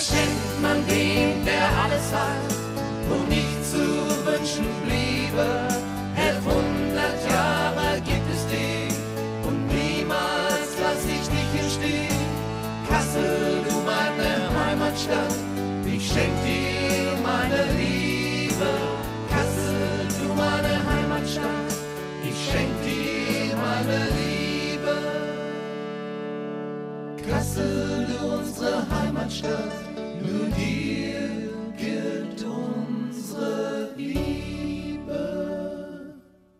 Was schenkt man dem, der alles hat und nicht zu wünschen bliebe? Elfhundert Jahre gibt es dich und niemals lass ich dich im Stich. Kassel, du meine Heimatstadt, ich schenk dir meine Liebe. Kassel, du meine Heimatstadt, ich schenk dir meine Liebe. Kassel, du unsere